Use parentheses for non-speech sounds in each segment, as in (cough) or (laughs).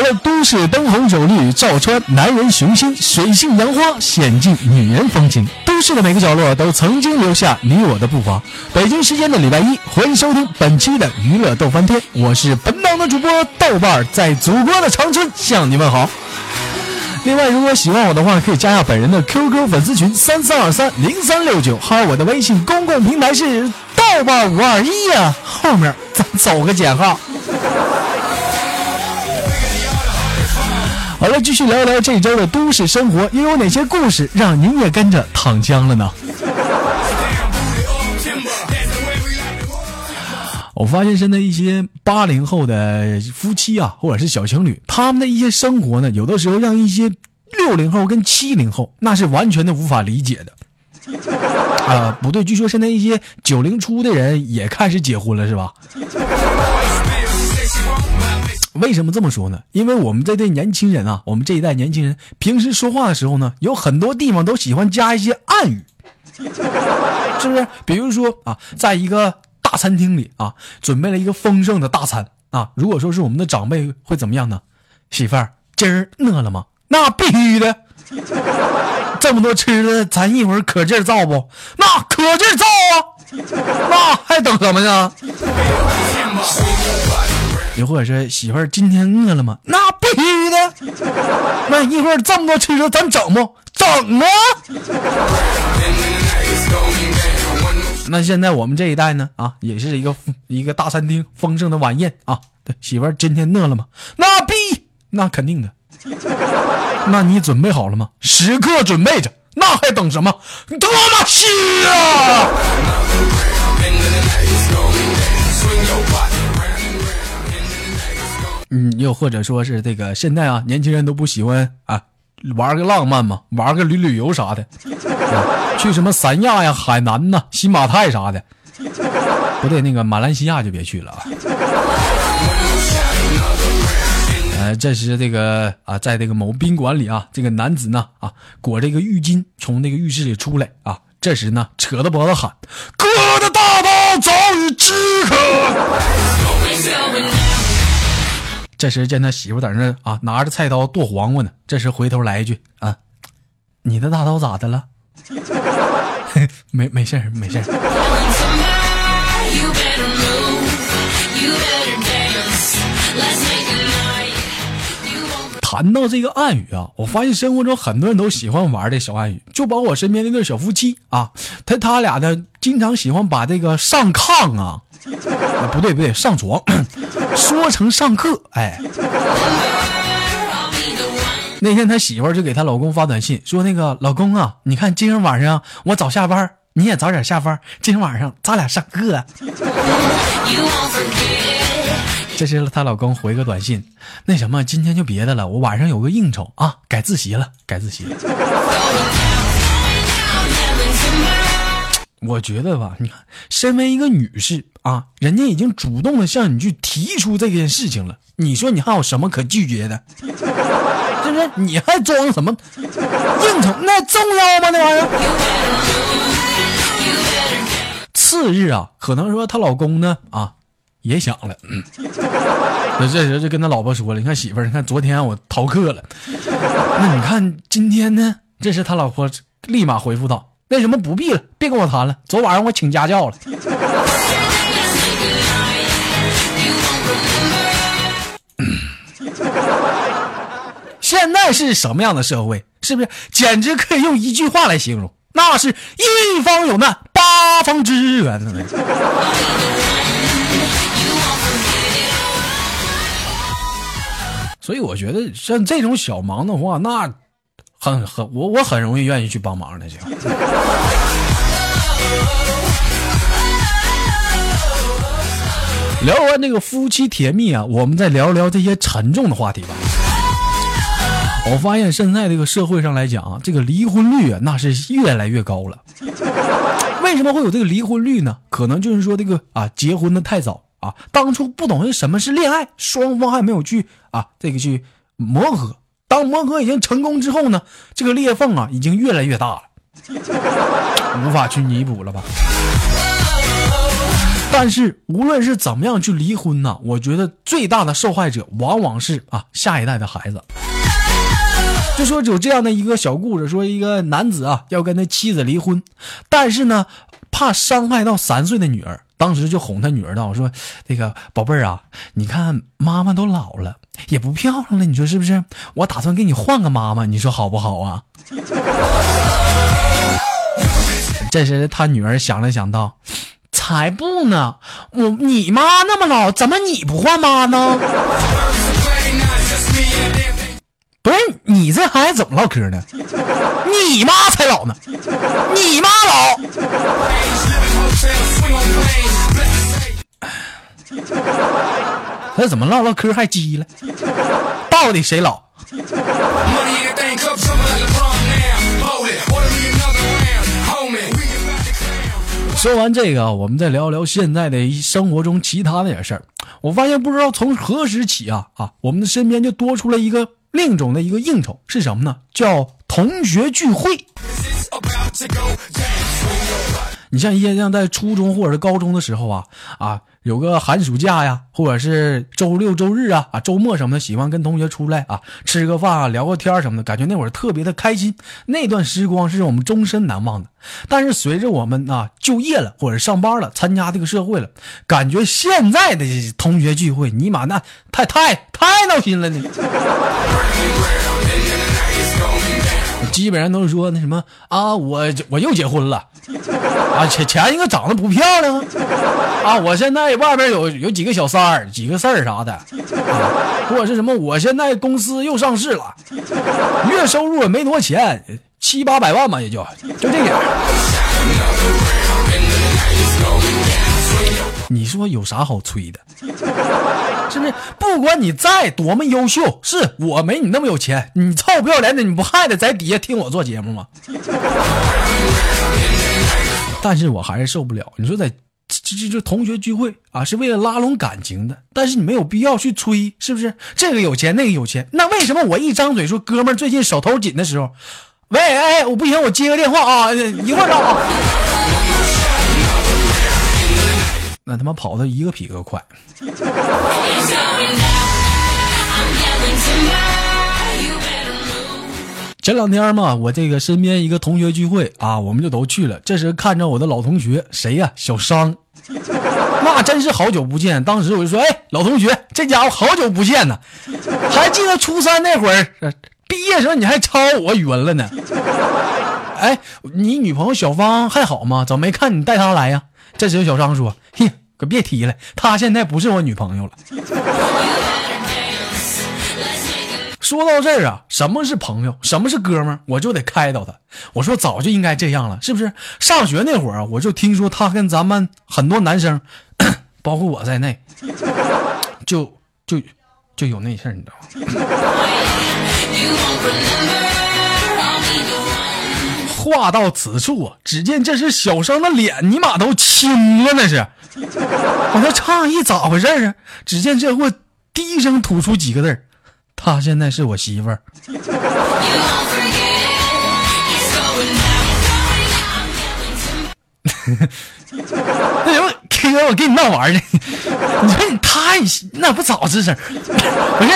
好了，都市灯红酒绿照穿男人雄心，水性杨花显尽女人风情。都市的每个角落都曾经留下你我的步伐。北京时间的礼拜一，欢迎收听本期的娱乐逗翻天，我是本档的主播豆瓣，在祖国的长春向你问好。另外，如果喜欢我的话，可以加下本人的 QQ 粉丝群三三二三零三六九，还有我的微信公共平台是豆瓣五二一呀，后面咱走个减号。好了，继续聊一聊这周的都市生活，又有哪些故事让您也跟着躺枪了呢？(laughs) 我发现现在一些八零后的夫妻啊，或者是小情侣，他们的一些生活呢，有的时候让一些六零后跟七零后那是完全的无法理解的。啊，不对，据说现在一些九零初的人也开始结婚了，是吧？为什么这么说呢？因为我们这代年轻人啊，我们这一代年轻人平时说话的时候呢，有很多地方都喜欢加一些暗语，(laughs) 是不是？比如说啊，在一个大餐厅里啊，准备了一个丰盛的大餐啊，如果说是我们的长辈会怎么样呢？媳妇儿，今儿饿了吗？那必须的，(laughs) 这么多吃的，咱一会儿可劲造不？那可劲造啊！那还等什么呢？又或者是媳妇儿今天饿了吗？那必须的。那一会儿这么多吃的，咱整不整啊？那现在我们这一代呢？啊，也是一个一个大餐厅丰盛的晚宴啊。对，媳妇儿今天饿了吗？那必那肯定的。那你准备好了吗？时刻准备着。那还等什么？多么吃啊！嗯，又或者说是这个现在啊，年轻人都不喜欢啊，玩个浪漫嘛，玩个旅旅游啥的，啊、去什么三亚呀、海南呐、新马泰啥的，不对，那个马来西亚就别去了啊。呃，这时这个啊，在这个某宾馆里啊，这个男子呢啊，裹着一个浴巾从那个浴室里出来啊，这时呢，扯着脖子喊：“哥的大刀早已饥渴。”这时见他媳妇在那啊，拿着菜刀剁黄瓜呢。这时回头来一句啊：“你的大刀咋的了？” (laughs) 没没事没事谈到这个暗语啊，我发现生活中很多人都喜欢玩这小暗语，就包括我身边那对小夫妻啊，他他俩呢经常喜欢把这个上炕啊，不对不对，上床 (coughs) 说成上课，哎。那天他媳妇就给他老公发短信说：“那个老公啊，你看今天晚上我早下班，你也早点下班，今天晚上咱俩上课。”这是她老公回个短信，那什么，今天就别的了，我晚上有个应酬啊，改自习了，改自习了。我觉得吧，你看，身为一个女士啊，人家已经主动的向你去提出这件事情了，你说你还有什么可拒绝的？是不是？你还装什么应酬？那重要吗？那玩意儿。次日啊，可能说她老公呢啊。也想了，嗯，那这时就跟他老婆说了：“你看媳妇儿，你看昨天我逃课了，那你看今天呢？”这时他老婆立马回复道：“那什么不必了，别跟我谈了，昨晚上我请家教了。”现在是什么样的社会？是不是简直可以用一句话来形容？那是一方有难，八方支援所以我觉得像这种小忙的话，那很很我我很容易愿意去帮忙的，就。聊完这个夫妻甜蜜啊，我们再聊聊这些沉重的话题吧。我发现现在这个社会上来讲啊，这个离婚率啊，那是越来越高了。为什么会有这个离婚率呢？可能就是说这个啊，结婚的太早啊，当初不懂得什么是恋爱，双方还没有去啊，这个去磨合。当磨合已经成功之后呢，这个裂缝啊，已经越来越大了，无法去弥补了吧。但是无论是怎么样去离婚呢，我觉得最大的受害者往往是啊下一代的孩子。就说有这样的一个小故事，说一个男子啊要跟他妻子离婚，但是呢怕伤害到三岁的女儿，当时就哄他女儿道：“说那个宝贝儿啊，你看妈妈都老了，也不漂亮了，你说是不是？我打算给你换个妈妈，你说好不好啊？”这时他女儿想了想道。才不呢！我你妈那么老，怎么你不换妈呢？不是你这孩子怎么唠嗑呢？你妈才老呢！你妈老。他怎么唠唠嗑还急了？到底谁老？说完这个，我们再聊聊现在的生活中其他的点事儿。我发现不知道从何时起啊啊，我们的身边就多出了一个另一种的一个应酬，是什么呢？叫同学聚会。你像一些像在初中或者是高中的时候啊啊。有个寒暑假呀，或者是周六周日啊啊周末什么的，喜欢跟同学出来啊吃个饭啊聊个天什么的，感觉那会儿特别的开心。那段时光是我们终身难忘的。但是随着我们啊就业了或者上班了，参加这个社会了，感觉现在的同学聚会，尼玛那太太太闹心了呢。基本上都是说那什么啊，我我又结婚了，啊前前一个长得不漂亮啊，我现在外边有有几个小三儿，几个事儿啥的，或者是什么我现在公司又上市了，月收入也没多少钱，七八百万吧，也就就这点。你说有啥好吹的？是不是？不管你再多么优秀，是我没你那么有钱，你臭不要脸的，你不还得在底下听我做节目吗？(laughs) 但是我还是受不了。你说在这这这同学聚会啊，是为了拉拢感情的，但是你没有必要去吹，是不是？这个有钱，那个有钱，那为什么我一张嘴说哥们最近手头紧的时候，喂，哎，我不行，我接个电话啊，一会儿啊。那他妈跑的一个比一个快。前两天嘛，我这个身边一个同学聚会啊，我们就都去了。这时看着我的老同学，谁呀？小商，那真是好久不见。当时我就说：“哎，老同学，这家伙好久不见呢，还记得初三那会儿毕业时候你还抄我语文了呢。”哎，你女朋友小芳还好吗？怎么没看你带她来呀？这时小商说：“嘿。”可别提了，她现在不是我女朋友了。(laughs) 说到这儿啊，什么是朋友，什么是哥们儿，我就得开导他。我说早就应该这样了，是不是？上学那会儿啊，我就听说他跟咱们很多男生，(clears throat) 包括我在内，就就就有那事儿，你知道吗？(laughs) 话到此处，只见这是小生的脸，尼玛都青了，那是。我这诧异咋回事啊？只见这货低声吐出几个字儿：“她现在是我媳妇儿。(laughs) ”那什么，K 哥，我跟你闹玩呢。你说你太那不早吱声？不是，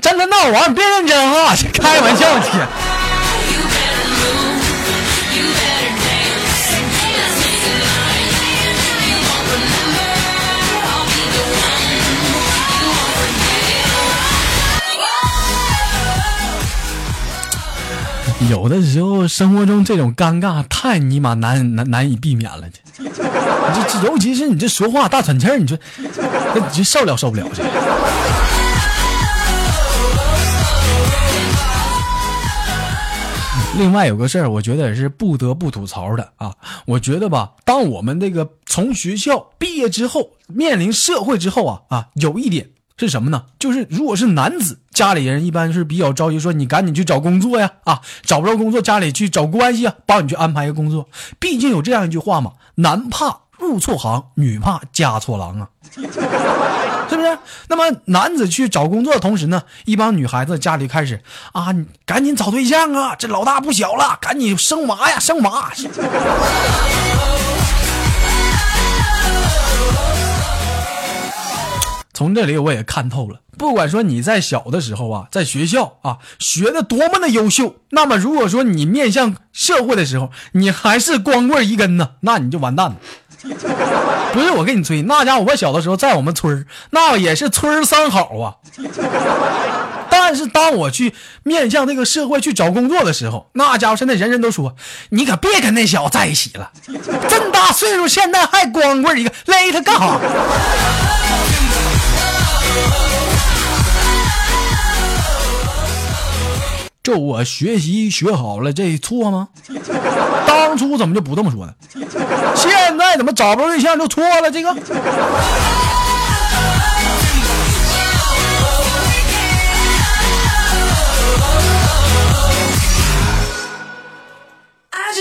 真的闹玩，别认真啊，开玩笑去。有的时候生活中这种尴尬太尼玛难难难以避免了，这这尤其是你这说话大喘气儿，你说那你这受了受不了这。另外有个事儿，我觉得也是不得不吐槽的啊。我觉得吧，当我们这个从学校毕业之后，面临社会之后啊啊，有一点是什么呢？就是如果是男子，家里人一般是比较着急，说你赶紧去找工作呀啊，找不着工作，家里去找关系啊，帮你去安排一个工作。毕竟有这样一句话嘛，男怕入错行，女怕嫁错郎啊。(laughs) 是不是？那么男子去找工作的同时呢，一帮女孩子家里开始啊，你赶紧找对象啊！这老大不小了，赶紧生娃呀，生娃。从这里我也看透了，不管说你在小的时候啊，在学校啊学的多么的优秀，那么如果说你面向社会的时候，你还是光棍一根呢，那你就完蛋了。(laughs) 不是我跟你吹，那家伙我小的时候在我们村那也是村三好啊。但是当我去面向这个社会去找工作的时候，那家伙现在人人都说你可别跟那小子在一起了，这么大岁数现在还光棍一个，勒他干啥？这我学习学好了，这错吗？当初怎么就不这么说呢？现在怎么找不着对象就错了？这个。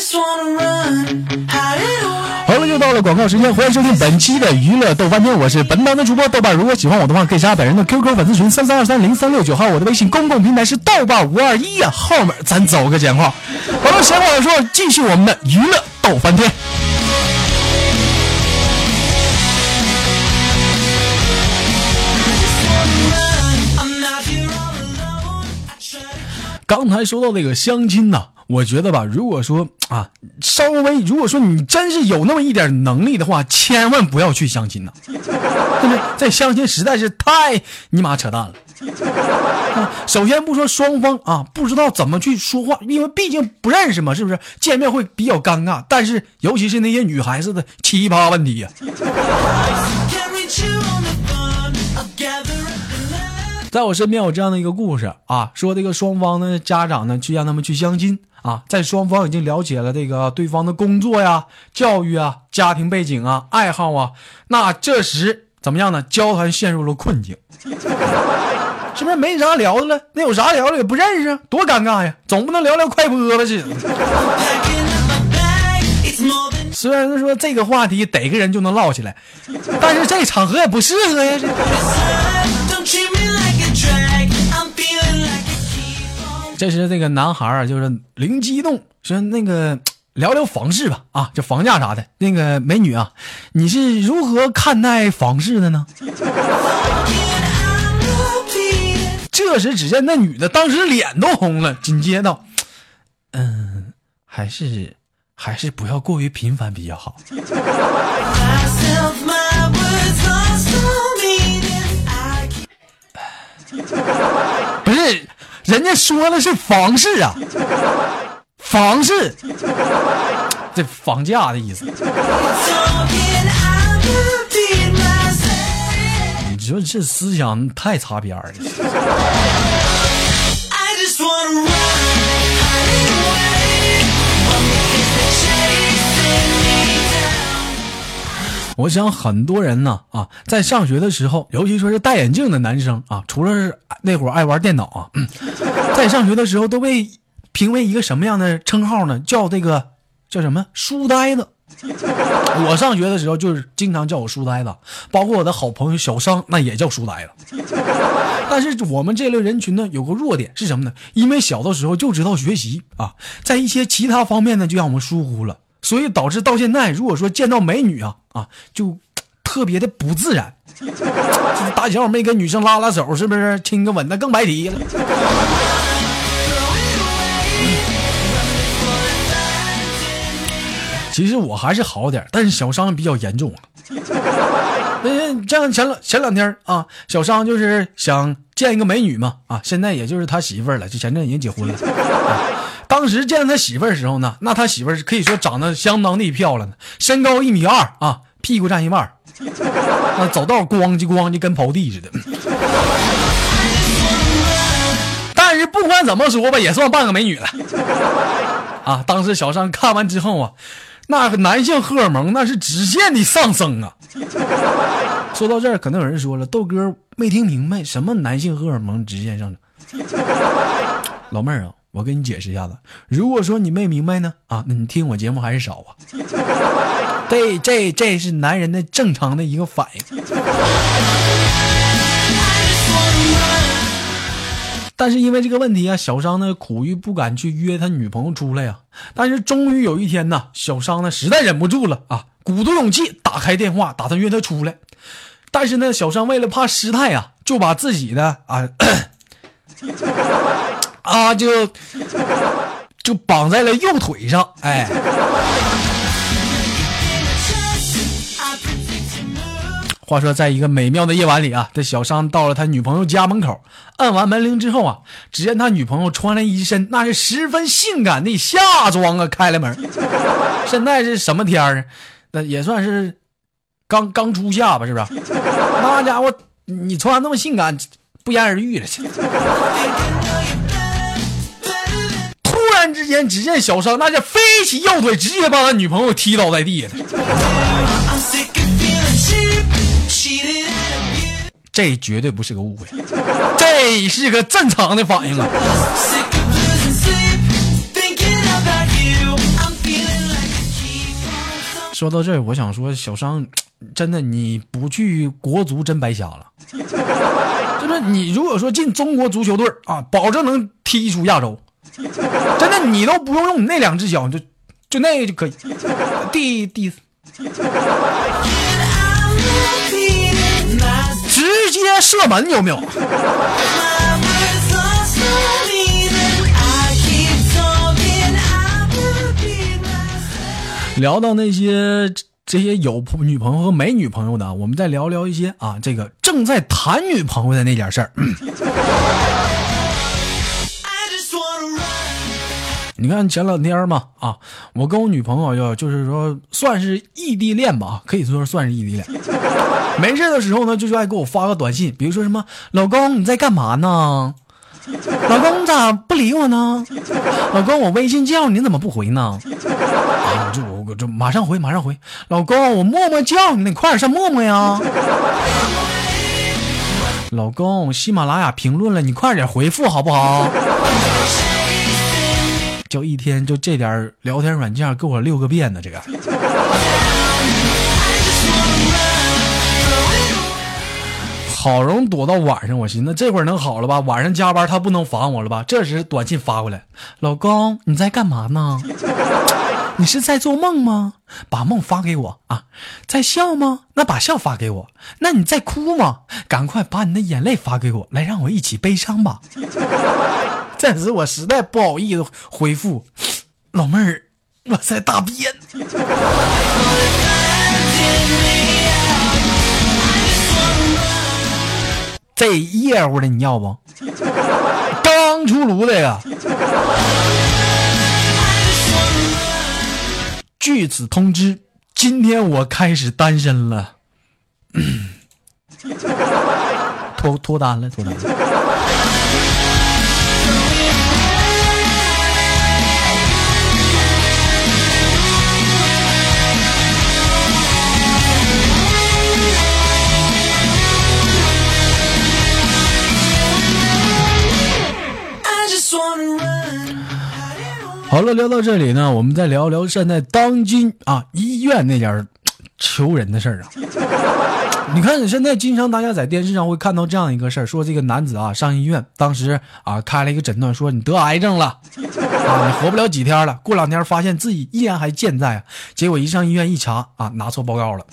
好了，又到了广告时间，欢迎收听本期的娱乐逗翻天，我是本档的主播豆瓣。如果喜欢我的话，可以加本人的 QQ 粉丝群三三二三零三六九号，我的微信公共平台是豆瓣五二一呀，后面咱走个简话。好了，闲话少说，继续我们的娱乐逗翻天。刚才说到这个相亲呐，我觉得吧，如果说啊，稍微如果说你真是有那么一点能力的话，千万不要去相亲呐，(laughs) 对不对？在相亲实在是太尼玛扯淡了。(laughs) 首先不说双方啊，不知道怎么去说话，因为毕竟不认识嘛，是不是？见面会比较尴尬，但是尤其是那些女孩子的奇葩问题呀。(laughs) 在我身边有这样的一个故事啊，说这个双方的家长呢去让他们去相亲啊，在双方已经了解了这个对方的工作呀、教育啊、家庭背景啊、爱好啊，那这时怎么样呢？交谈陷入了困境，是不是没啥聊的了？那有啥聊的也不认识，多尴尬呀！总不能聊聊快播吧？这。虽然说这个话题逮个人就能唠起来，但是这场合也不适合呀。这时，这个男孩啊，就是灵机一动，说：“那个聊聊房市吧，啊，这房价啥的。那个美女啊，你是如何看待房市的呢？”这时，只见那女的当时脸都红了，紧接着：“嗯，还是还是不要过于频繁比较好。”人家说的是房市啊，房市，这房价的意思。你说这思想太擦边了。我想很多人呢啊，在上学的时候，尤其说是戴眼镜的男生啊，除了是那会儿爱玩电脑啊，(laughs) 在上学的时候都被评为一个什么样的称号呢？叫这个叫什么书呆子。我上学的时候就是经常叫我书呆子，包括我的好朋友小商，那也叫书呆子。但是我们这类人群呢，有个弱点是什么呢？因为小的时候就知道学习啊，在一些其他方面呢，就让我们疏忽了。所以导致到现在，如果说见到美女啊啊，就特别的不自然。就是打小没跟女生拉拉手，是不是亲个吻那更白提了？其实我还是好点，但是小伤比较严重啊。(laughs) 那像前两前两天啊，小商就是想见一个美女嘛啊，现在也就是他媳妇儿了，就前阵已经结婚了。当时见他媳妇的时候呢，那他媳妇可以说长得相当的漂亮，身高一米二啊，屁股占一半，那走道咣叽咣叽跟刨地似的。但是不管怎么说吧，也算半个美女了啊！当时小尚看完之后啊，那个男性荷尔蒙那是直线的上升啊。说到这儿，可能有人说了，豆哥没听明白什么男性荷尔蒙直线上升。老妹儿啊，我给你解释一下子。如果说你没明白呢，啊，那你听我节目还是少啊。(laughs) 这这这是男人的正常的一个反应。但是因为这个问题啊，小商呢苦于不敢去约他女朋友出来呀。但是终于有一天呢，小商呢实在忍不住了啊，鼓足勇气打开电话，打算约她出来。但是呢，小商为了怕失态啊，就把自己的啊 (coughs) 啊就就绑在了右腿上，哎。话说，在一个美妙的夜晚里啊，这小商到了他女朋友家门口，按完门铃之后啊，只见他女朋友穿了一身那是十分性感的夏装啊，开了门。现在是什么天儿？那也算是刚刚初夏吧，是不是？那家伙，你穿那么性感，不言而喻了。之间，只见小商那是飞起右腿，直接把他女朋友踢倒在地了。这绝对不是个误会，这是个正常的反应啊！说到这儿，我想说，小商，真的你不去国足真白瞎了。(laughs) 就是你如果说进中国足球队啊，保证能踢出亚洲。(laughs) 真的，你都不用用你那两只脚，就就那个就可以。第第。直接射门有没有？(laughs) 聊到那些这些有女朋友和没女朋友的，我们再聊聊一些啊，这个正在谈女朋友的那点事儿。(laughs) 你看前两天嘛，啊，我跟我女朋友要就是说算是异地恋吧，可以说算是异地恋。(laughs) 没事的时候呢，就就爱给我发个短信，比如说什么“老公你在干嘛呢？老公咋不理我呢？老公我微信叫你怎么不回呢？啊，就我这马上回，马上回。老公我默默叫你，你快点上陌陌呀。老公喜马拉雅评论了，你快点回复好不好？就一天就这点聊天软件，给我六个遍呢。这个，好容易躲到晚上，我寻思这会儿能好了吧？晚上加班他不能烦我了吧？这时短信发过来，老公你在干嘛呢？你是在做梦吗？把梦发给我啊！在笑吗？那把笑发给我。那你在哭吗？赶快把你的眼泪发给我，来让我一起悲伤吧。(laughs) 暂时我实在不好意思回复，老妹儿，我在大便。(laughs) 这热乎的你要不？刚出炉的呀。据此通知，今天我开始单身了。(coughs) 脱脱单了，脱单了。好了，聊到这里呢，我们再聊聊现在当今啊医院那点求人的事儿啊。你看，现在经常大家在电视上会看到这样一个事儿，说这个男子啊上医院，当时啊开了一个诊断，说你得癌症了啊，你活不了几天了。过两天发现自己依然还健在，结果一上医院一查啊，拿错报告了。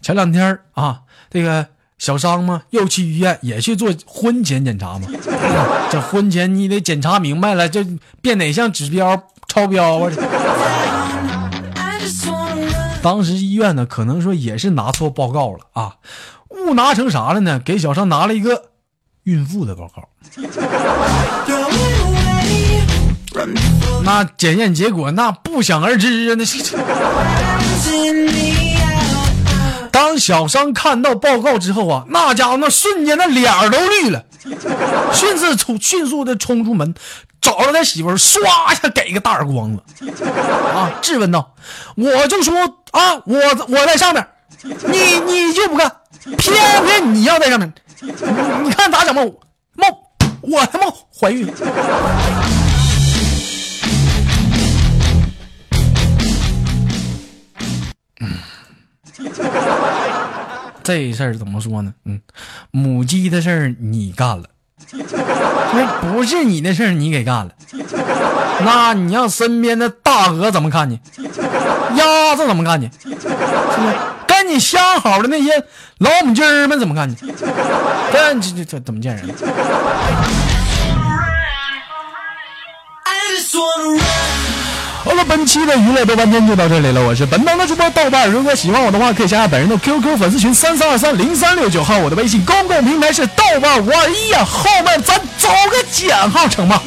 前两天啊，这个。小商嘛，又去医院也去做婚前检查嘛。(laughs) 这婚前你得检查明白了，这别哪项指标超标啊！(laughs) 当时医院呢，可能说也是拿错报告了啊，误拿成啥了呢？给小商拿了一个孕妇的报告。(laughs) 那检验结果那不想而知啊！那是。小商看到报告之后啊，那家伙那瞬间那脸儿都绿了，迅速冲迅速的冲出门，找着他媳妇儿，唰一下给一个大耳光子，啊，质问道：“我就说啊，我我在上面，你你就不干，偏偏你要在上面，你看咋整？吧？冒我他妈怀孕。” (laughs) 这事儿怎么说呢？嗯，母鸡的事儿你干了，那不是你的事儿你给干了，那你让身边的大鹅怎么看你？鸭子怎么看你？(laughs) 跟你相好的那些老母鸡儿们怎么看你？这这这这怎么见人？好了，本期的娱乐豆瓣天就到这里了。我是本档的主播豆瓣，如果喜欢我的话，可以加下本人的 QQ 粉丝群三三二三零三六九号，我的微信公共平台是豆瓣五二一呀，后面咱找个减号成吗？